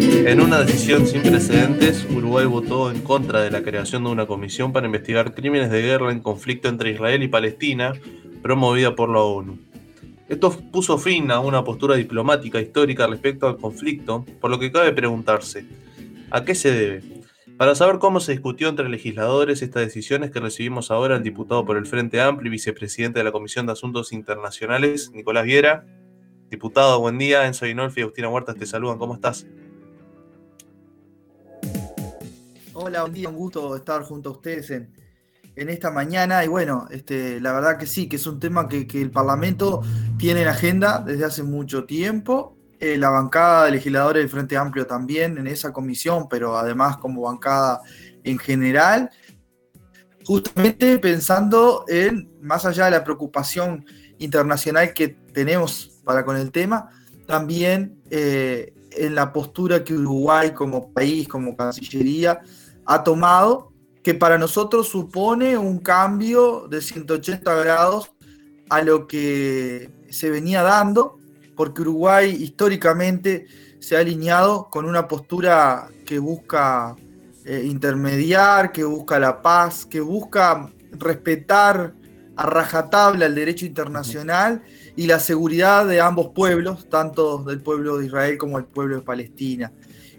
En una decisión sin precedentes, Uruguay votó en contra de la creación de una comisión para investigar crímenes de guerra en conflicto entre Israel y Palestina, promovida por la ONU. Esto puso fin a una postura diplomática histórica respecto al conflicto, por lo que cabe preguntarse, ¿a qué se debe? Para saber cómo se discutió entre legisladores estas decisiones que recibimos ahora el diputado por el Frente Amplio y vicepresidente de la Comisión de Asuntos Internacionales, Nicolás Viera. Diputado, buen día. Enzo Inolfi y Agustina Huertas te saludan. ¿Cómo estás? Hola, buen día. Un gusto estar junto a ustedes en, en esta mañana. Y bueno, este, la verdad que sí, que es un tema que, el Parlamento tiene en agenda desde hace mucho tiempo. Eh, la bancada de legisladores del Frente Amplio también en esa comisión, pero además como bancada en general, justamente pensando en, más allá de la preocupación internacional que tenemos para con el tema, también eh, en la postura que Uruguay como país, como Cancillería, ha tomado que para nosotros supone un cambio de 180 grados a lo que se venía dando, porque Uruguay históricamente se ha alineado con una postura que busca eh, intermediar, que busca la paz, que busca respetar a rajatabla el derecho internacional y la seguridad de ambos pueblos, tanto del pueblo de Israel como del pueblo de Palestina.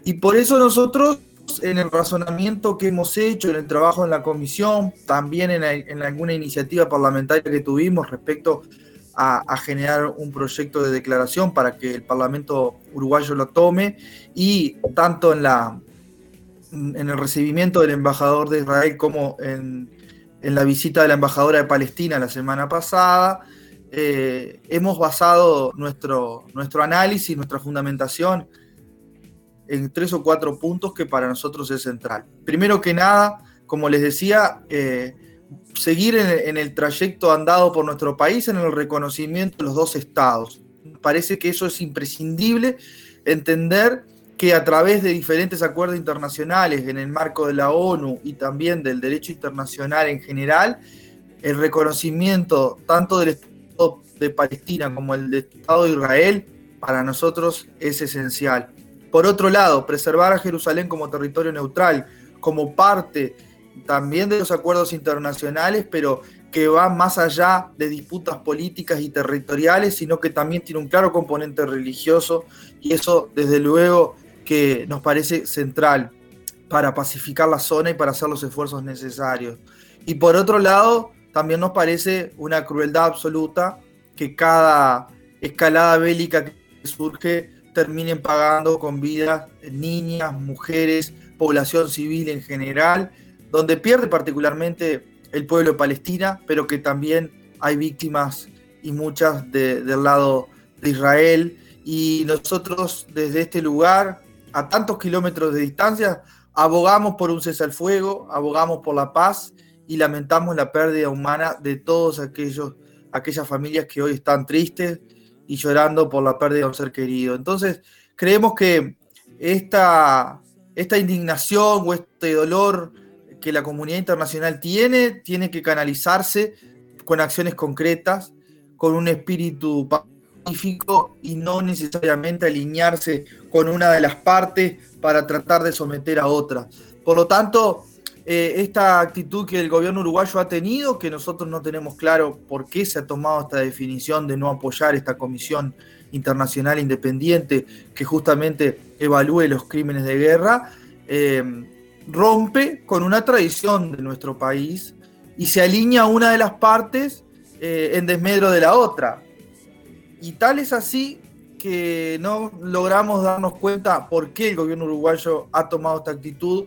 Y por eso nosotros en el razonamiento que hemos hecho, en el trabajo en la comisión, también en, alguna iniciativa parlamentaria que tuvimos respecto a, generar un proyecto de declaración para que el Parlamento uruguayo lo tome y tanto en, la, en el recibimiento del embajador de Israel como en, la visita de la embajadora de Palestina la semana pasada, eh, hemos basado nuestro, nuestro análisis, nuestra fundamentación en tres o cuatro puntos que para nosotros es central. Primero que nada, como les decía, eh, seguir en, el trayecto andado por nuestro país en el reconocimiento de los dos estados. Parece que eso es imprescindible, entender que a través de diferentes acuerdos internacionales en el marco de la ONU y también del derecho internacional en general, el reconocimiento tanto del Estado de Palestina como el del Estado de Israel para nosotros es esencial. Por otro lado, preservar a Jerusalén como territorio neutral, como parte también de los acuerdos internacionales, pero que va más allá de disputas políticas y territoriales, sino que también tiene un claro componente religioso y eso desde luego que nos parece central para pacificar la zona y para hacer los esfuerzos necesarios. Y por otro lado, también nos parece una crueldad absoluta que cada escalada bélica que surge terminen pagando con vidas niñas, mujeres, población civil en general, donde pierde particularmente el pueblo de Palestina, pero que también hay víctimas y muchas del lado de Israel. Y nosotros desde este lugar, a tantos kilómetros de distancia, abogamos por un cese al fuego, abogamos por la paz y lamentamos la pérdida humana de todas aquellas familias que hoy están tristes, y llorando por la pérdida de un ser querido. Entonces, creemos que esta, esta indignación o este dolor que la comunidad internacional tiene, tiene que canalizarse con acciones concretas, con un espíritu pacífico y no necesariamente alinearse con una de las partes para tratar de someter a otra. Por lo tanto, eh, esta actitud que el gobierno uruguayo ha tenido, que nosotros no tenemos claro por qué se ha tomado esta definición de no apoyar esta comisión internacional independiente que justamente evalúe los crímenes de guerra, eh, rompe con una tradición de nuestro país y se alinea una de las partes eh, en desmedro de la otra. Y tal es así que no logramos darnos cuenta por qué el gobierno uruguayo ha tomado esta actitud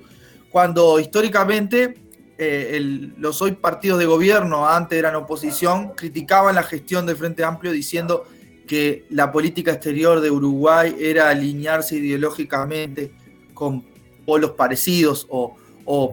cuando históricamente eh, los hoy partidos de gobierno, antes eran oposición, criticaban la gestión del Frente Amplio diciendo que la política exterior de Uruguay era alinearse ideológicamente con polos parecidos o,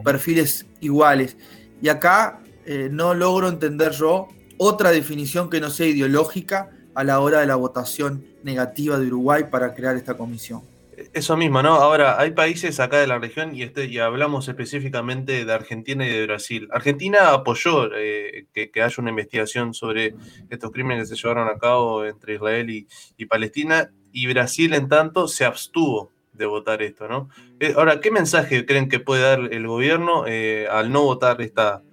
perfiles iguales. Y acá eh, no logro entender yo otra definición que no sea ideológica a la hora de la votación negativa de Uruguay para crear esta comisión. Eso mismo, ¿no? Ahora, hay países acá de la región y, este, y hablamos específicamente de Argentina y de Brasil. Argentina apoyó eh, que, haya una investigación sobre estos crímenes que se llevaron a cabo entre Israel y, Palestina, y Brasil, en tanto, se abstuvo votar esto, ¿no? Eh, ahora, ¿qué mensaje creen que puede dar el gobierno eh, al no votar esta,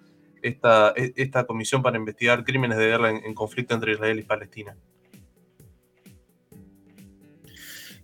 esta, e, esta comisión para investigar crímenes de guerra en, conflicto entre Israel y Palestina?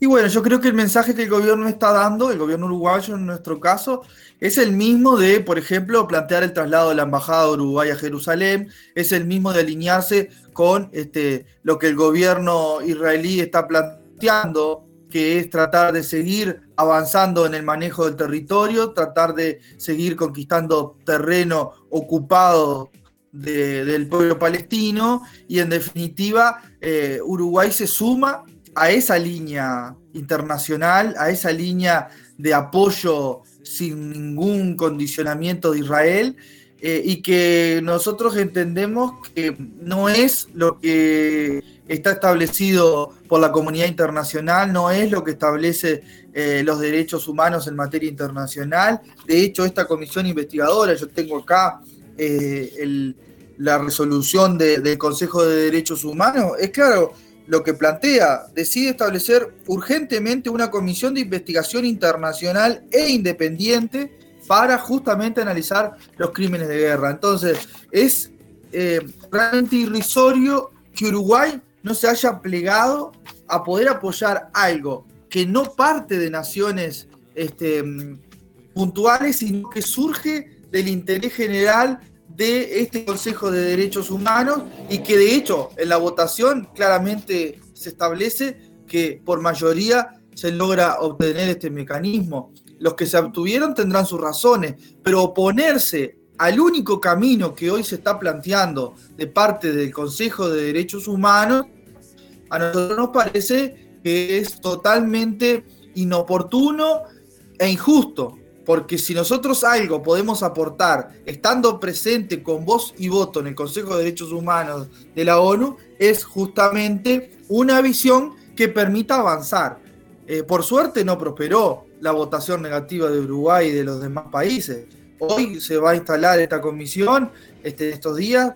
Y bueno, yo creo que el mensaje que el gobierno está dando, el gobierno uruguayo en nuestro caso, es el mismo de, por ejemplo, plantear el traslado de la Embajada de Uruguay a Jerusalén, es el mismo de alinearse con este, lo que el gobierno israelí está planteando, que es tratar de seguir avanzando en el manejo del territorio, tratar de seguir conquistando terreno ocupado del pueblo palestino y en definitiva eh, Uruguay se suma a esa línea internacional, a esa línea de apoyo sin ningún condicionamiento de Israel eh, y que nosotros entendemos que no es lo que está establecido por la comunidad internacional, no es lo que establece eh, los derechos humanos en materia internacional. De hecho, esta comisión investigadora, yo tengo acá eh, la resolución del Consejo de Derechos Humanos, es claro, lo que plantea, decide establecer urgentemente una comisión de investigación internacional e independiente para justamente analizar los crímenes de guerra. Entonces, es eh, realmente irrisorio que Uruguay no se haya plegado a poder apoyar algo que no parte de naciones este, puntuales, sino que surge del interés general de este Consejo de Derechos Humanos y que de hecho en la votación claramente se establece que por mayoría se logra obtener este mecanismo. Los que se obtuvieron tendrán sus razones, pero oponerse al único camino que hoy se está planteando de parte del Consejo de Derechos Humanos, a nosotros nos parece que es totalmente inoportuno e injusto, porque si nosotros algo podemos aportar estando presente con voz y voto en el Consejo de Derechos Humanos de la ONU, es justamente una visión que permita avanzar. Eh, por suerte no prosperó la votación negativa de Uruguay y de los demás países. Hoy se va a instalar esta comisión este, estos días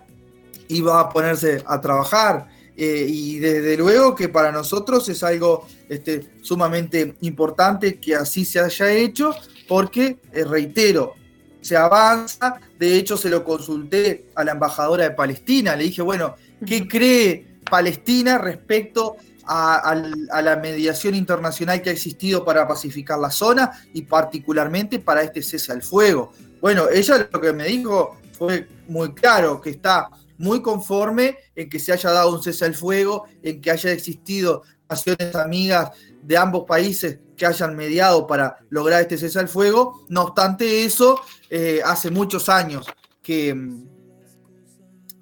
y va a ponerse a trabajar. Eh, y desde luego que para nosotros es algo este, sumamente importante que así se haya hecho, porque, eh, reitero, se avanza, de hecho se lo consulté a la embajadora de Palestina, le dije, bueno, ¿qué cree Palestina respecto a, la mediación internacional que ha existido para pacificar la zona y particularmente para este cese al fuego? Bueno, ella lo que me dijo fue muy claro, que está muy conforme en que se haya dado un cese al fuego, en que haya existido naciones amigas de ambos países que hayan mediado para lograr este cese al fuego. No obstante eso, eh, hace muchos años que,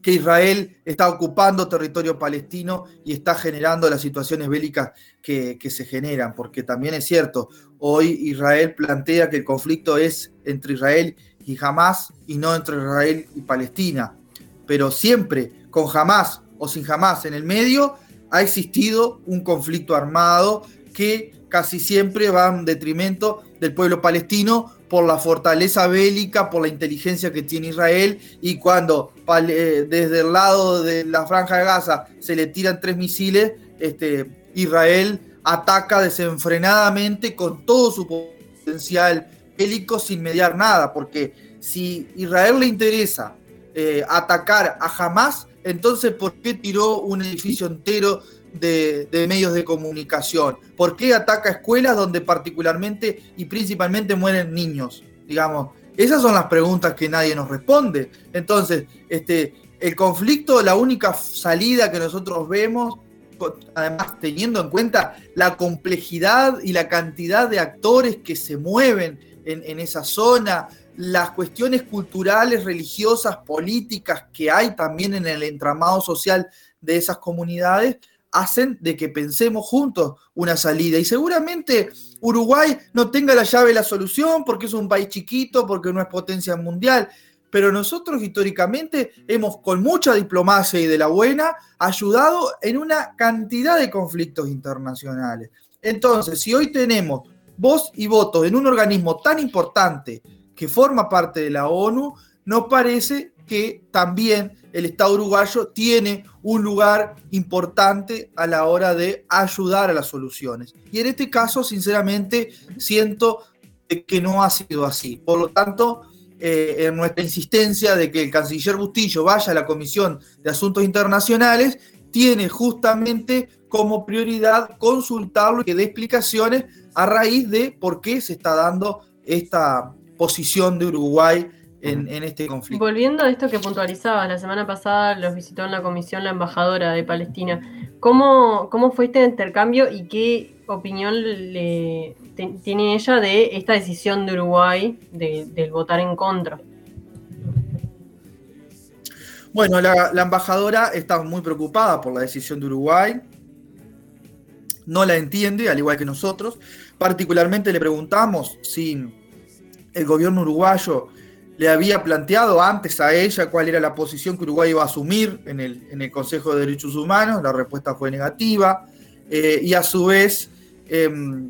que Israel está ocupando territorio palestino y está generando las situaciones bélicas que, que se generan, porque también es cierto, hoy Israel plantea que el conflicto es entre Israel y Hamas y no entre Israel y Palestina, pero siempre con Hamas o sin Hamas en el medio ha existido un conflicto armado que casi siempre va en detrimento del pueblo palestino por la fortaleza bélica, por la inteligencia que tiene Israel y cuando eh, desde el lado de la franja de Gaza se le tiran tres misiles, este, Israel ataca desenfrenadamente con todo su potencial bélico sin mediar nada, porque si Israel le interesa eh, atacar a Hamas, entonces ¿por qué tiró un edificio entero de, medios de comunicación? ¿Por qué ataca escuelas donde particularmente y principalmente mueren niños? Digamos, esas son las preguntas que nadie nos responde. Entonces, este, el conflicto, la única salida que nosotros vemos, además teniendo en cuenta la complejidad y la cantidad de actores que se mueven en, en esa zona, las cuestiones culturales, religiosas, políticas que hay también en el entramado social de esas comunidades, hacen de que pensemos juntos una salida. Y seguramente Uruguay no tenga la llave la solución porque es un país chiquito, porque no es potencia mundial. Pero nosotros históricamente hemos, con mucha diplomacia y de la buena, ayudado en una cantidad de conflictos internacionales. Entonces, si hoy tenemos voz y voto en un organismo tan importante que forma parte de la ONU, nos parece que también el Estado uruguayo tiene un lugar importante a la hora de ayudar a las soluciones. Y en este caso, sinceramente, siento que no ha sido así. Por lo tanto, eh, en nuestra insistencia de que el canciller Bustillo vaya a la Comisión de Asuntos Internacionales, tiene justamente como prioridad consultarlo y que dé explicaciones a raíz de por qué se está dando esta posición de Uruguay en, este conflicto. Volviendo a esto que puntualizabas, la semana pasada los visitó en la comisión la embajadora de Palestina. ¿Cómo, cómo fue este intercambio y qué opinión le, tiene ella de esta decisión de Uruguay de, votar en contra? Bueno, la, la, embajadora está muy preocupada por la decisión de Uruguay. No la entiende, al igual que nosotros. Particularmente le preguntamos si el gobierno uruguayo le había planteado antes a ella cuál era la posición que Uruguay iba a asumir en el, en el Consejo de Derechos Humanos. La respuesta fue negativa. Eh, y a su vez, em,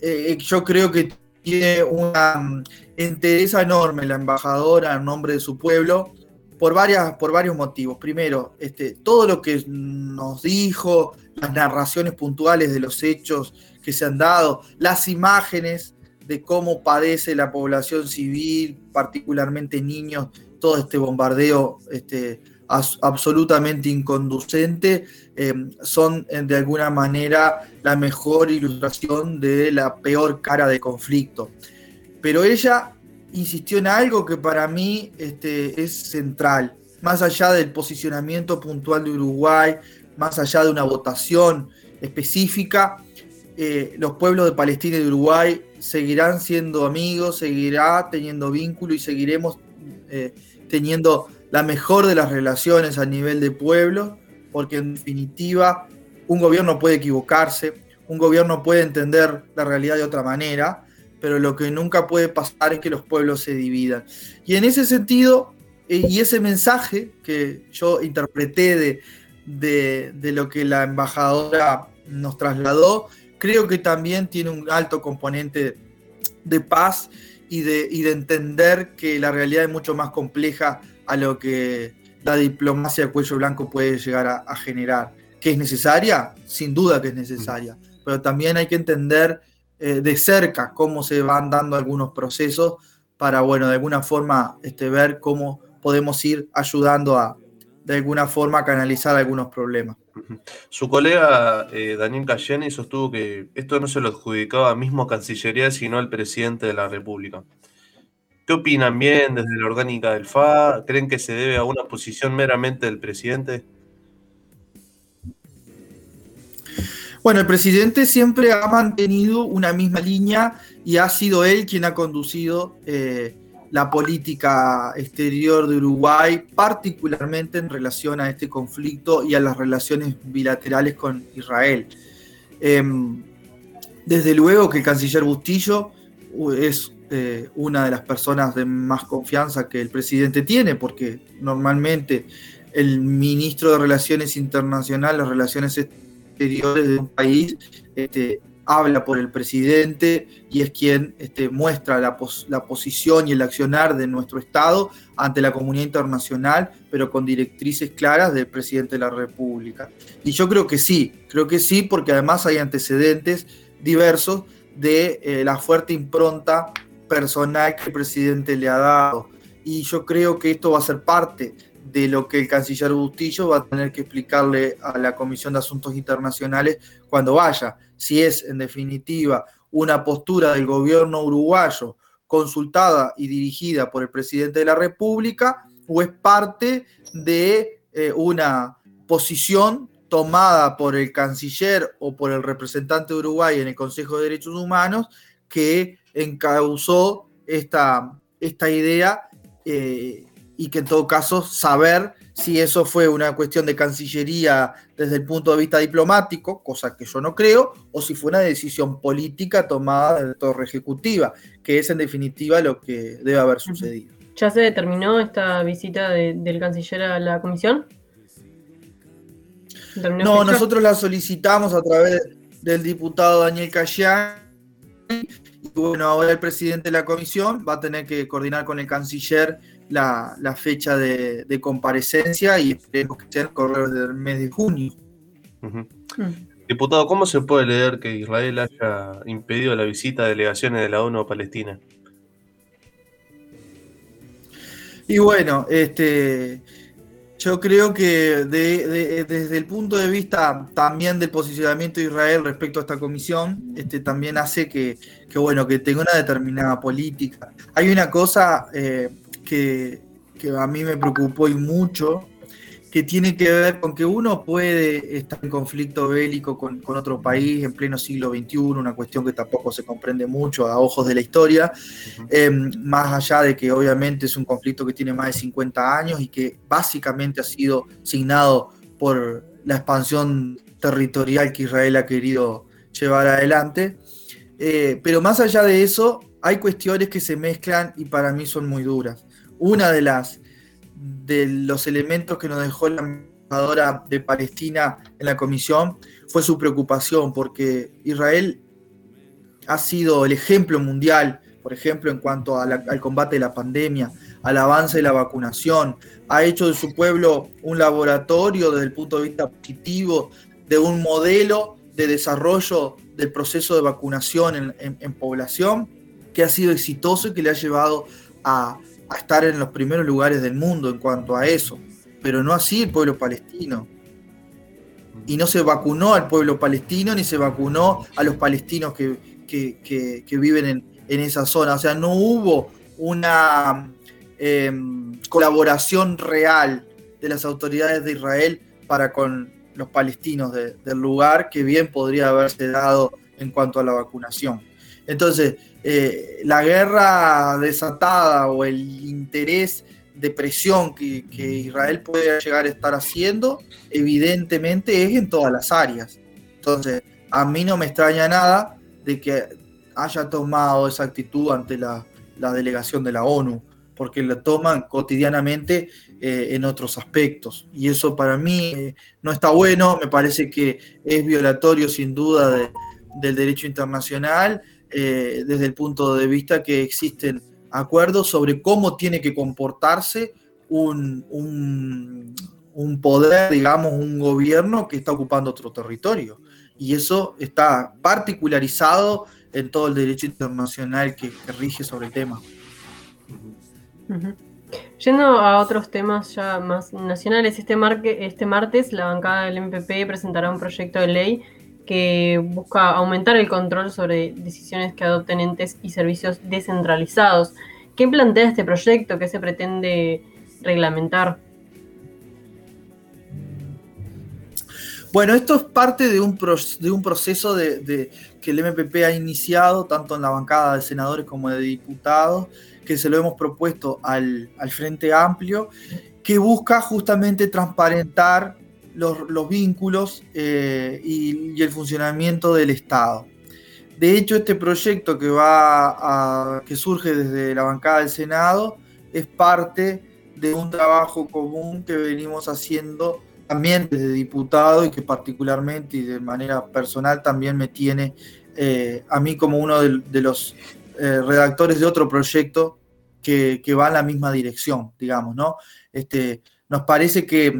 eh, yo creo que tiene una mm, interés enorme la embajadora en nombre de su pueblo por, varias, por varios motivos. Primero, este, todo lo que nos dijo, las narraciones puntuales de los hechos que se han dado, las imágenes de cómo padece la población civil, particularmente niños, todo este bombardeo este, absolutamente inconducente, eh, son eh, de alguna manera la mejor ilustración de la peor cara de conflicto. Pero ella insistió en algo que para mí este, es central, más allá del posicionamiento puntual de Uruguay, más allá de una votación específica, eh, los pueblos de Palestina y de Uruguay seguirán siendo amigos, seguirá teniendo vínculo y seguiremos eh, teniendo la mejor de las relaciones a nivel de pueblo, porque en definitiva un gobierno puede equivocarse, un gobierno puede entender la realidad de otra manera, pero lo que nunca puede pasar es que los pueblos se dividan. Y en ese sentido, eh, y ese mensaje que yo interpreté de, de lo que la embajadora nos trasladó, creo que también tiene un alto componente de paz y de, de entender que la realidad es mucho más compleja a lo que la diplomacia de cuello blanco puede llegar a, generar. ¿Que es necesaria? Sin duda que es necesaria, pero también hay que entender eh, de cerca cómo se van dando algunos procesos para, bueno, de alguna forma este, ver cómo podemos ir ayudando a, de alguna forma, canalizar algunos problemas. Su colega eh, Daniel Cayeni sostuvo que esto no se lo adjudicaba mismo a Cancillería, sino al presidente de la República. ¿Qué opinan bien desde la orgánica del FA? ¿Creen que se debe a una posición meramente del presidente? Bueno, el presidente siempre ha mantenido una misma línea y ha sido él quien ha conducido eh, la política exterior de Uruguay, particularmente en relación a este conflicto y a las relaciones bilaterales con Israel. Em, desde luego que el canciller Bustillo es eh, una de las personas de más confianza que el presidente tiene, porque normalmente el ministro de Relaciones Internacionales, las Relaciones Exteriores de un país, este, habla por el presidente y es quien este, muestra la, la, posición y el accionar de nuestro Estado ante la comunidad internacional, pero con directrices claras del presidente de la República. Y yo creo que sí, creo que sí, porque además hay antecedentes diversos de eh, la fuerte impronta personal que el presidente le ha dado. Y yo creo que esto va a ser parte de lo que el canciller Bustillo va a tener que explicarle a la Comisión de Asuntos Internacionales cuando vaya. Si es, en definitiva, una postura del gobierno uruguayo consultada y dirigida por el presidente de la República o es parte de eh, una posición tomada por el canciller o por el representante de Uruguay en el Consejo de Derechos Humanos que encauzó esta, esta idea eh, y que en todo caso saber si eso fue una cuestión de Cancillería desde el punto de vista diplomático, cosa que yo no creo, o si fue una decisión política tomada de torre ejecutiva, que es en definitiva lo que debe haber sucedido. ¿Ya se determinó esta visita del canciller a la comisión? No, nosotros la solicitamos a través del diputado Daniel Cayán. Y bueno, ahora el presidente de la comisión va a tener que coordinar con el canciller la, fecha de, comparecencia y esperemos que sea el correo del mes de junio. Diputado, ¿cómo se puede leer que Israel haya impedido la visita de delegaciones de la ONU a Palestina? Y bueno, este, yo creo que desde el punto de vista también del posicionamiento de Israel respecto a esta comisión, este, también hace que, bueno, que tenga una determinada política. Hay una cosa eh, que, que, a mí me preocupó y mucho, que tiene que ver con que uno puede estar en conflicto bélico con, otro país en pleno siglo XXI, una cuestión que tampoco se comprende mucho a ojos de la historia, em, más allá de que obviamente es un conflicto que tiene más de 50 años y que básicamente ha sido signado por la expansión territorial que Israel ha querido llevar adelante. Eh, pero más allá de eso, hay cuestiones que se mezclan y para mí son muy duras. Una de las de los elementos que nos dejó la embajadora de Palestina en la comisión fue su preocupación, porque Israel ha sido el ejemplo mundial, por ejemplo, en cuanto al combate de la pandemia, al avance de la vacunación, ha hecho de su pueblo un laboratorio desde el punto de vista positivo, de un modelo de desarrollo del proceso de vacunación en población, que ha sido exitoso y que le ha llevado a a estar en los primeros lugares del mundo en cuanto a eso, pero no así el pueblo palestino. Y no se vacunó al pueblo palestino ni se vacunó a los palestinos que, viven en, esa zona. O sea, no hubo una em, colaboración real de las autoridades de Israel para con los palestinos del lugar que bien podría haberse dado en cuanto a la vacunación. Entonces, eh, la guerra desatada o el interés de presión que, Israel puede llegar a estar haciendo, evidentemente es en todas las áreas. Entonces, a mí no me extraña nada de que haya tomado esa actitud ante la, delegación de la ONU, porque la toman cotidianamente eh, en otros aspectos. Y eso para mí eh, no está bueno, me parece que es violatorio sin duda del derecho internacional eh, desde el punto de vista que existen acuerdos sobre cómo tiene que comportarse un, un, poder, digamos, un gobierno que está ocupando otro territorio. Y eso está particularizado en todo el derecho internacional que, rige sobre el tema. Yendo a otros temas ya más nacionales, este, este martes la bancada del MPP presentará un proyecto de ley que busca aumentar el control sobre decisiones que adopten entes y servicios descentralizados. ¿Qué plantea este proyecto? ¿Qué se pretende reglamentar? Bueno, esto es parte de un, proceso que el MPP ha iniciado, tanto en la bancada de senadores como de diputados, que se lo hemos propuesto al Frente Amplio, que busca justamente transparentar los, vínculos eh, y, el funcionamiento del Estado. De hecho, este proyecto que, va a, que surge desde la bancada del Senado es parte de un trabajo común que venimos haciendo también desde diputado y que particularmente y de manera personal también me tiene eh, a mí como uno de, los eh, redactores de otro proyecto que, que, va en la misma dirección, digamos, ¿no? Este, nos parece que,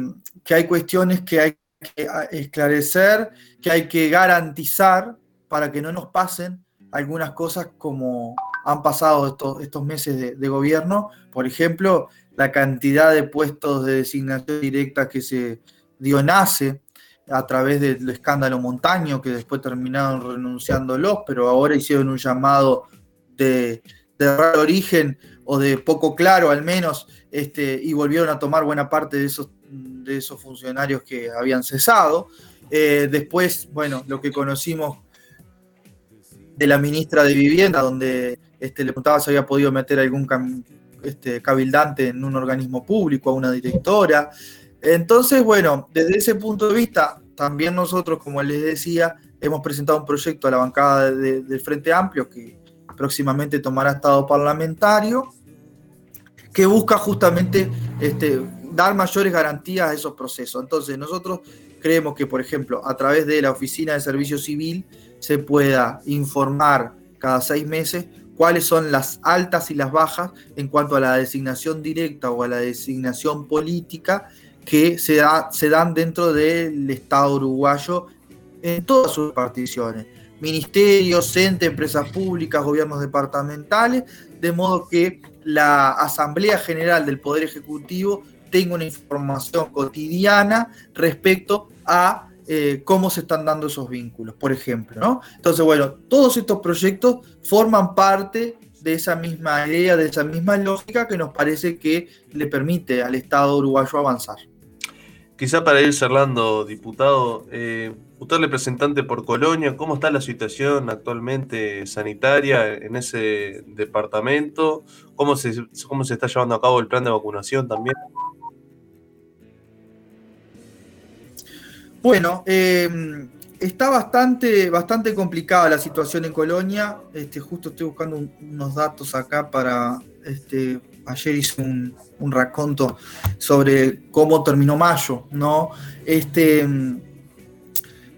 hay cuestiones que hay que esclarecer, que hay que garantizar para que no nos pasen algunas cosas como han pasado estos, estos meses de, gobierno. Por ejemplo, la cantidad de puestos de designación directa que se dio nace a través del escándalo montaño, que después terminaron renunciándolos, pero ahora hicieron un llamado de, de raro origen o de poco claro al menos, este, y volvieron a tomar buena parte de esos, de esos funcionarios que habían cesado. Eh, después, bueno, lo que conocimos de la ministra de Vivienda, donde este, le preguntaba si había podido meter algún este, cabildante en un organismo público, a una directora. Entonces, bueno, desde ese punto de vista, también nosotros, como les decía, hemos presentado un proyecto a la bancada del Frente Amplio que próximamente tomará estado parlamentario que busca justamente este, dar mayores garantías a esos procesos. Entonces, nosotros creemos que, por ejemplo, a través de la Oficina de Servicio Civil se pueda informar cada seis meses cuáles son las altas y las bajas en cuanto a la designación directa o a la designación política que se, da, se dan dentro del Estado uruguayo en todas sus particiones. Ministerios, entes, empresas públicas, gobiernos departamentales, de modo que la Asamblea General del Poder Ejecutivo tenga una información cotidiana respecto a eh, cómo se están dando esos vínculos, por ejemplo. ¿no? Entonces, bueno, todos estos proyectos forman parte de esa misma idea, de esa misma lógica que nos parece que le permite al Estado uruguayo avanzar. Quizá para ir cerrando, diputado, eh, usted es representante por Colonia, ¿cómo está la situación actualmente sanitaria en ese departamento? ¿Cómo se, cómo se está llevando a cabo el plan de vacunación también? Bueno, em, está bastante, bastante complicada la situación en Colonia. Este, justo estoy buscando unos datos acá para. Este, ayer hice un, un, raconto sobre cómo terminó mayo, ¿no? Este, em,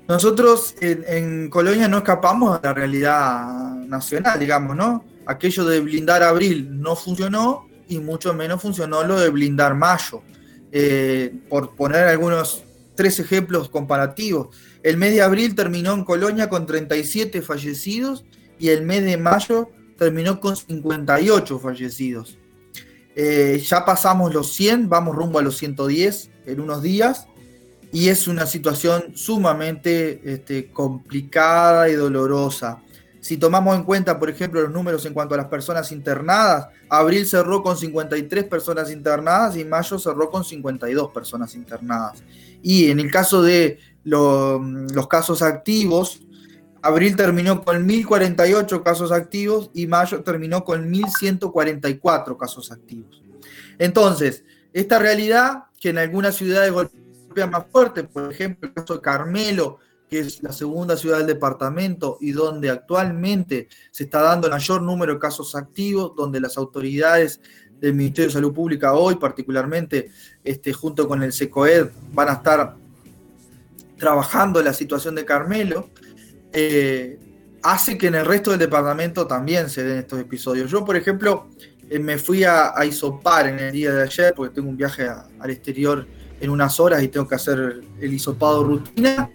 nosotros en, en, Colonia no escapamos de la realidad nacional, digamos, ¿no? Aquello de blindar abril no funcionó y mucho menos funcionó lo de blindar mayo. Eh, por poner algunos tres ejemplos comparativos. El mes de abril terminó en Colonia con 37 fallecidos y el mes de mayo terminó con 58 fallecidos. Eh, ya pasamos los 100, vamos rumbo a los 110 en unos días y es una situación sumamente este, complicada y dolorosa. Si tomamos en cuenta, por ejemplo, los números en cuanto a las personas internadas, abril cerró con 53 personas internadas y mayo cerró con 52 personas internadas. Y en el caso de los casos activos, abril terminó con 1.048 casos activos y mayo terminó con 1.144 casos activos. Entonces, esta realidad que en algunas ciudades golpea más fuerte, por ejemplo, el caso de Carmelo, que es la segunda ciudad del departamento y donde actualmente se está dando el mayor número de casos activos, donde las autoridades del Ministerio de Salud Pública hoy, particularmente este, junto con el SECOED, van a estar trabajando la situación de Carmelo, eh, hace que en el resto del departamento también se den estos episodios. Yo, por ejemplo, eh, me fui a, Isopar en el día de ayer, porque tengo un viaje al exterior en unas horas y tengo que hacer el hisopado rutina.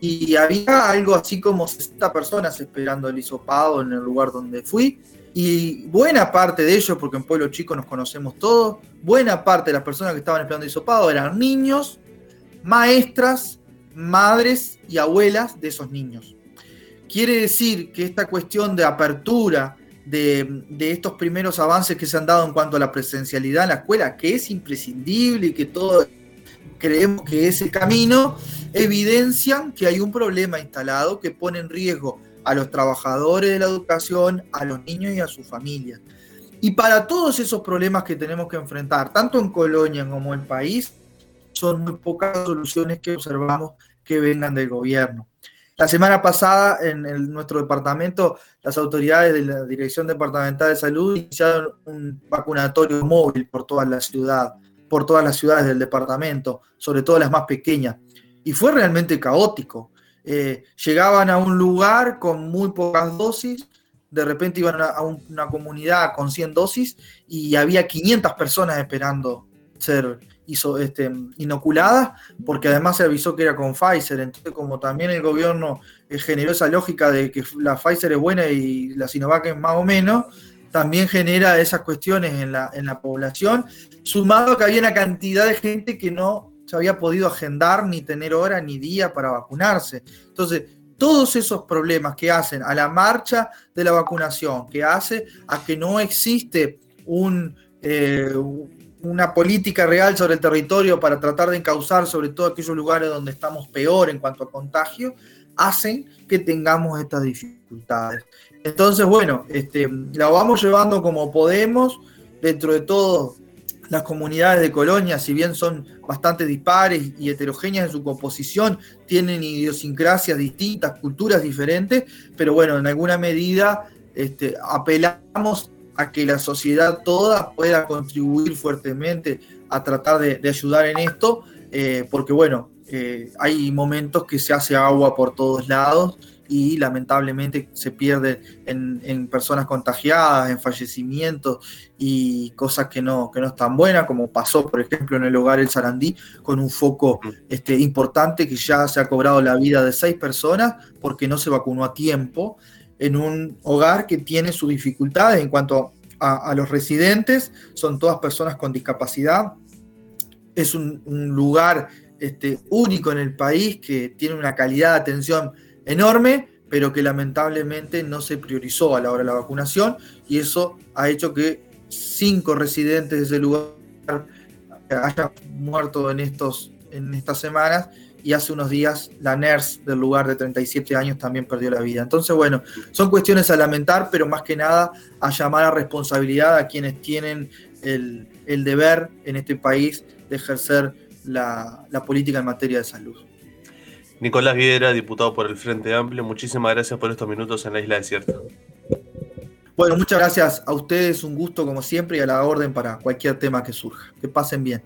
Y había algo así como 60 personas esperando el hisopado en el lugar donde fui. Y buena parte de ellos, porque en Pueblo Chico nos conocemos todos, buena parte de las personas que estaban esperando hisopado eran niños, maestras, madres y abuelas de esos niños. Quiere decir que esta cuestión de apertura de, de, estos primeros avances que se han dado en cuanto a la presencialidad en la escuela, que es imprescindible y que todos creemos que es el camino, evidencian que hay un problema instalado que pone en riesgo a los trabajadores de la educación, a los niños y a sus familias. Y para todos esos problemas que tenemos que enfrentar, tanto en Colonia como en el país, son muy pocas soluciones que observamos que vengan del gobierno. La semana pasada en nuestro departamento, las autoridades de la Dirección Departamental de Salud iniciaron un vacunatorio móvil por toda la ciudad, por todas las ciudades del departamento, sobre todo las más pequeñas. Y fue realmente caótico. Eh, llegaban a un lugar con muy pocas dosis, de repente iban a, una comunidad con 100 dosis y había 500 personas esperando ser este, inoculadas, porque además se avisó que era con Pfizer. Entonces, como también el gobierno eh, generó esa lógica de que la Pfizer es buena y la Sinovac es más o menos, también genera esas cuestiones en la, población, sumado que había una cantidad de gente que no había podido agendar ni tener hora ni día para vacunarse. Entonces, todos esos problemas que hacen a la marcha de la vacunación, que hace a que no existe eh, una política real sobre el territorio para tratar de encauzar sobre todo aquellos lugares donde estamos peor en cuanto a contagio, hacen que tengamos estas dificultades. Entonces, bueno, este, la vamos llevando como podemos, dentro de todo las comunidades de Colonia, si bien son bastante dispares y heterogéneas en su composición, tienen idiosincrasias distintas, culturas diferentes, pero bueno, en alguna medida este, apelamos a que la sociedad toda pueda contribuir fuertemente a tratar de, ayudar en esto, eh, porque bueno, eh, hay momentos que se hace agua por todos lados y lamentablemente se pierde en, personas contagiadas, en fallecimientos y cosas que no, que no están buenas, como pasó, por ejemplo, en el hogar El Sarandí, con un foco este, importante que ya se ha cobrado la vida de seis personas porque no se vacunó a tiempo, en un hogar que tiene sus dificultades en cuanto a, los residentes, son todas personas con discapacidad, es un, lugar este, único en el país que tiene una calidad de atención enorme, pero que lamentablemente no se priorizó a la hora de la vacunación y eso ha hecho que cinco residentes de ese lugar hayan muerto en, estos, en estas semanas y hace unos días la nurse del lugar de 37 años también perdió la vida. Entonces, bueno, son cuestiones a lamentar, pero más que nada a llamar a responsabilidad a quienes tienen el, deber en este país de ejercer la, la política en materia de salud. Nicolás Viera, diputado por el Frente Amplio, muchísimas gracias por estos minutos en la Isla Desierta. Bueno, muchas gracias a ustedes, un gusto como siempre y a la orden para cualquier tema que surja. Que pasen bien.